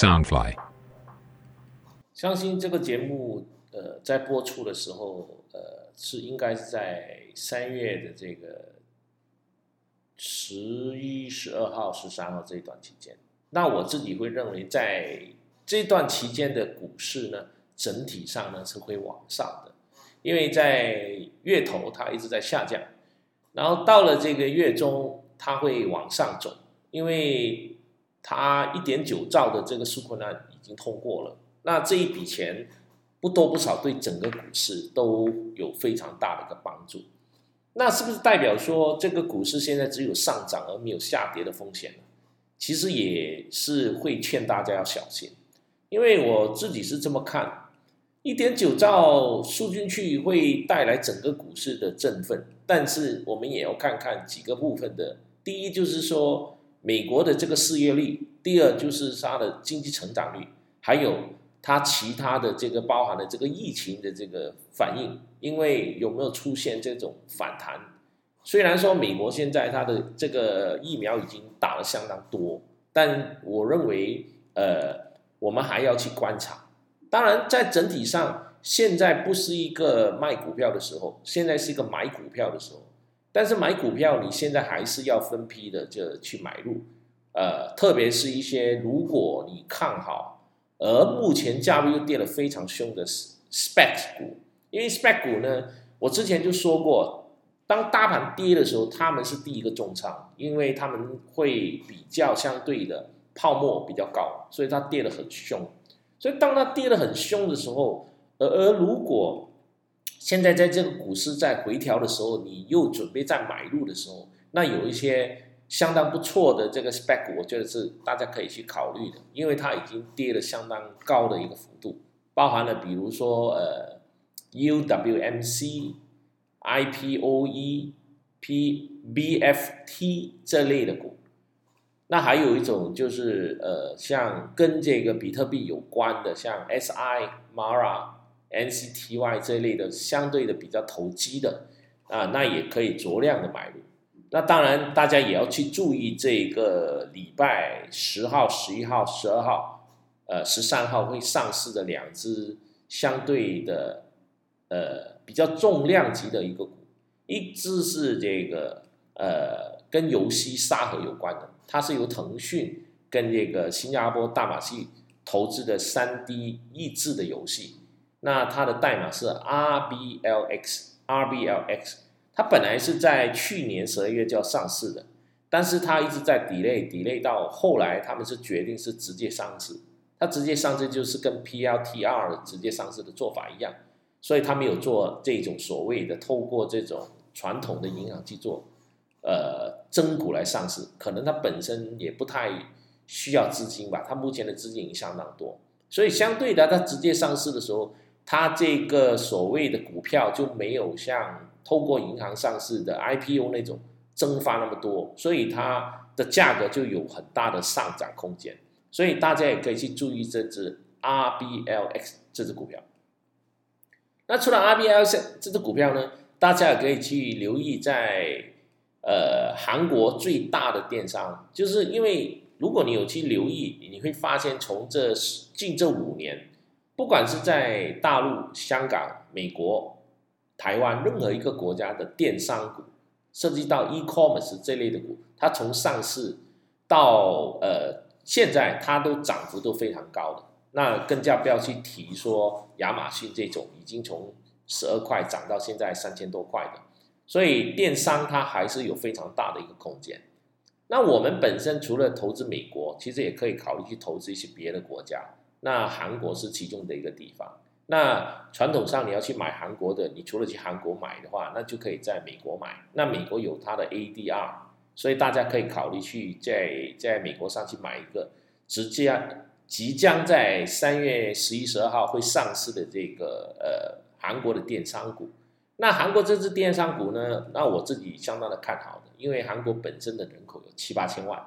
Soundfly。相信这个节目，呃，在播出的时候，呃，是应该是在三月的这个十一、十二号、十三号这一段期间。那我自己会认为，在这段期间的股市呢，整体上呢是会往上的，因为在月头它一直在下降，然后到了这个月中，它会往上走，因为它一点九兆的这个纾困案已经通过了，那这一笔钱不多不少，对整个股市都有非常大的一个帮助。那是不是代表说这个股市现在只有上涨而没有下跌的风险呢？其实也是会劝大家要小心，因为我自己是这么看，一点九兆输进去会带来整个股市的振奋，但是我们也要看看几个部分的。第一就是说美国的这个失业率，第二就是它的经济成长率，还有它其他的这个包含的这个疫情的这个反应，因为有没有出现这种反弹？虽然说美国现在它的这个疫苗已经打了相当多，但我认为，呃，我们还要去观察。当然，在整体上，现在不是一个卖股票的时候，现在是一个买股票的时候。但是买股票，你现在还是要分批的就去买入，呃，特别是一些如果你看好，而目前价位又跌得非常凶的 spec 股，因为 spec 股呢，我之前就说过。当大盘跌的时候，他们是第一个重仓，因为他们会比较相对的泡沫比较高，所以它跌得很凶。所以当它跌得很凶的时候，而而如果现在在这个股市在回调的时候，你又准备再买入的时候，那有一些相当不错的这个 spec，我觉得是大家可以去考虑的，因为它已经跌了相当高的一个幅度，包含了比如说呃 UWMC。IPOE、PBFT 这类的股，那还有一种就是呃，像跟这个比特币有关的，像 SI、Mara、NCTY 这类的，相对的比较投机的啊，那也可以酌量的买入。那当然，大家也要去注意这个礼拜十号、十一号、十二号、呃十三号会上市的两只相对的呃。比较重量级的一个股，一只是这个呃跟游戏沙盒有关的，它是由腾讯跟这个新加坡大马戏投资的三 D 益智的游戏，那它的代码是 RBLX，RBLX，它本来是在去年十二月就要上市的，但是它一直在 delay，delay 到后来他们是决定是直接上市，它直接上市就是跟 PLTR 直接上市的做法一样。所以他没有做这种所谓的透过这种传统的银行去做，呃，增股来上市，可能它本身也不太需要资金吧。它目前的资金已经相当多，所以相对的，它直接上市的时候，它这个所谓的股票就没有像透过银行上市的 IPO 那种蒸发那么多，所以它的价格就有很大的上涨空间。所以大家也可以去注意这只 RBLX 这只股票。那除了 RBL 这这只股票呢，大家也可以去留意，在呃韩国最大的电商，就是因为如果你有去留意，你会发现从这近这五年，不管是在大陆、香港、美国、台湾任何一个国家的电商股，涉及到 e-commerce 这类的股，它从上市到呃现在，它都涨幅都非常高的。那更加不要去提说亚马逊这种已经从十二块涨到现在三千多块的，所以电商它还是有非常大的一个空间。那我们本身除了投资美国，其实也可以考虑去投资一些别的国家。那韩国是其中的一个地方。那传统上你要去买韩国的，你除了去韩国买的话，那就可以在美国买。那美国有它的 ADR，所以大家可以考虑去在在美国上去买一个直接。即将在三月十一、十二号会上市的这个呃韩国的电商股，那韩国这支电商股呢，那我自己相当的看好的，因为韩国本身的人口有七八千万，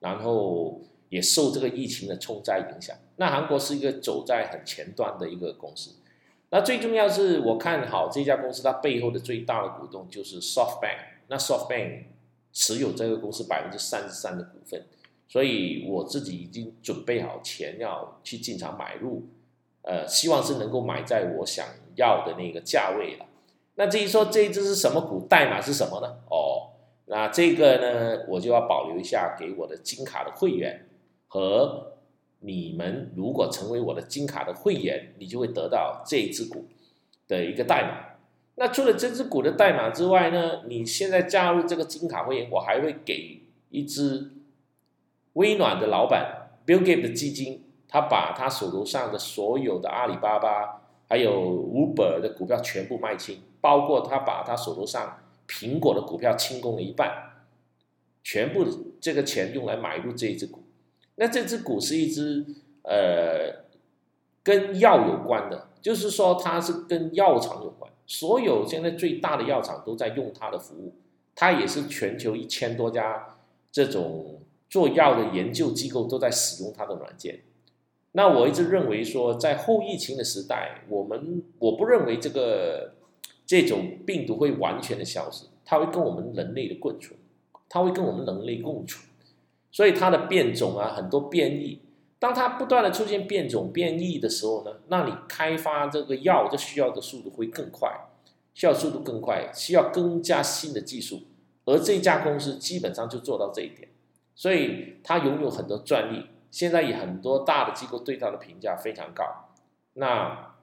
然后也受这个疫情的冲灾影响，那韩国是一个走在很前端的一个公司，那最重要是我看好这家公司，它背后的最大的股东就是 SoftBank，那 SoftBank 持有这个公司百分之三十三的股份。所以我自己已经准备好钱要去进场买入，呃，希望是能够买在我想要的那个价位了。那至于说这一只是什么股，代码是什么呢？哦，那这个呢，我就要保留一下给我的金卡的会员和你们。如果成为我的金卡的会员，你就会得到这一只股的一个代码。那除了这只股的代码之外呢，你现在加入这个金卡会员，我还会给一只。微软的老板 Bill Gates 的基金，他把他手头上的所有的阿里巴巴还有 Uber 的股票全部卖清，包括他把他手头上苹果的股票清空了一半，全部这个钱用来买入这一只股。那这只股是一只呃跟药有关的，就是说它是跟药厂有关，所有现在最大的药厂都在用它的服务，它也是全球一千多家这种。做药的研究机构都在使用它的软件。那我一直认为说，在后疫情的时代，我们我不认为这个这种病毒会完全的消失，它会跟我们人类的共存，它会跟我们人类共存。所以它的变种啊，很多变异，当它不断的出现变种变异的时候呢，那你开发这个药就需要的速度会更快，需要速度更快，需要更加新的技术。而这家公司基本上就做到这一点。所以他拥有很多专利，现在以很多大的机构对他的评价非常高。那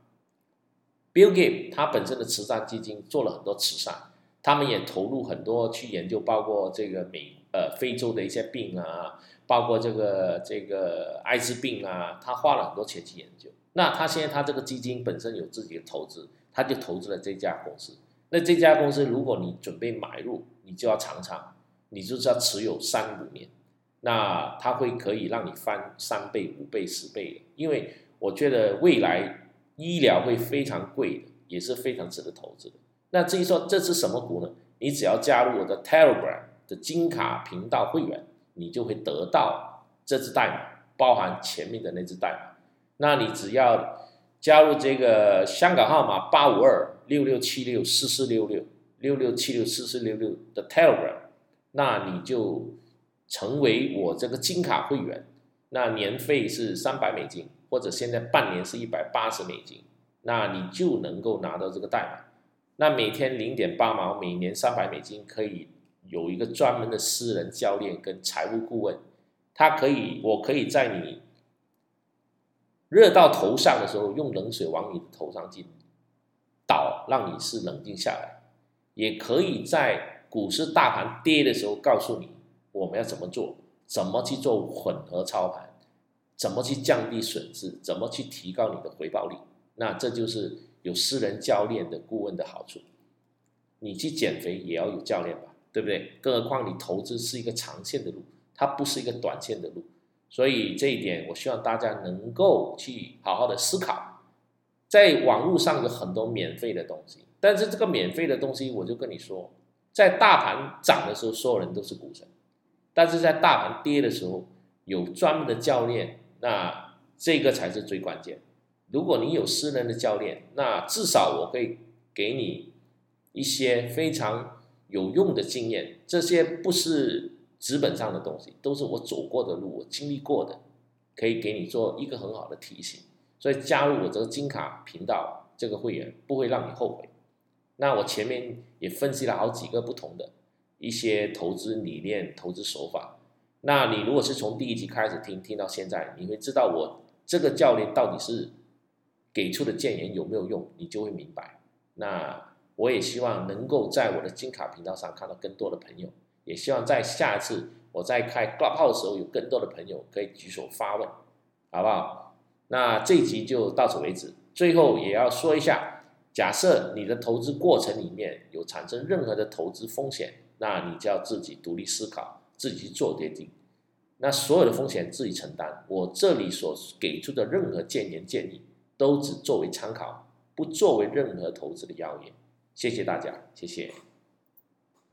Bill Gates 他本身的慈善基金做了很多慈善，他们也投入很多去研究，包括这个美呃非洲的一些病啊，包括这个这个艾滋病啊，他花了很多钱去研究。那他现在他这个基金本身有自己的投资，他就投资了这家公司。那这家公司如果你准备买入，你就要尝尝，你就是要持有三五年。那它会可以让你翻三倍、五倍、十倍的，因为我觉得未来医疗会非常贵的，也是非常值得投资的。那至于说这是什么股呢？你只要加入我的 Telegram 的金卡频道会员，你就会得到这支代码，包含前面的那支代码。那你只要加入这个香港号码八五二六六七六四四六六六六七六四四六六的 Telegram，那你就。成为我这个金卡会员，那年费是三百美金，或者现在半年是一百八十美金，那你就能够拿到这个代码。那每天零点八毛，每年三百美金，可以有一个专门的私人教练跟财务顾问，他可以，我可以在你热到头上的时候，用冷水往你的头上进倒，让你是冷静下来；也可以在股市大盘跌的时候，告诉你。我们要怎么做？怎么去做混合操盘？怎么去降低损失？怎么去提高你的回报率？那这就是有私人教练的顾问的好处。你去减肥也要有教练吧，对不对？更何况你投资是一个长线的路，它不是一个短线的路。所以这一点，我希望大家能够去好好的思考。在网络上有很多免费的东西，但是这个免费的东西，我就跟你说，在大盘涨的时候，所有人都是股神。但是在大盘跌的时候，有专门的教练，那这个才是最关键。如果你有私人的教练，那至少我可以给你一些非常有用的经验。这些不是纸本上的东西，都是我走过的路，我经历过的，可以给你做一个很好的提醒。所以加入我这个金卡频道这个会员，不会让你后悔。那我前面也分析了好几个不同的。一些投资理念、投资手法，那你如果是从第一集开始听，听到现在，你会知道我这个教练到底是给出的建言有没有用，你就会明白。那我也希望能够在我的金卡频道上看到更多的朋友，也希望在下一次我在开 Club 号的时候，有更多的朋友可以举手发问，好不好？那这一集就到此为止。最后也要说一下，假设你的投资过程里面有产生任何的投资风险。那你就要自己独立思考，自己去做决定。那所有的风险自己承担。我这里所给出的任何建言建议，都只作为参考，不作为任何投资的要言。谢谢大家，谢谢。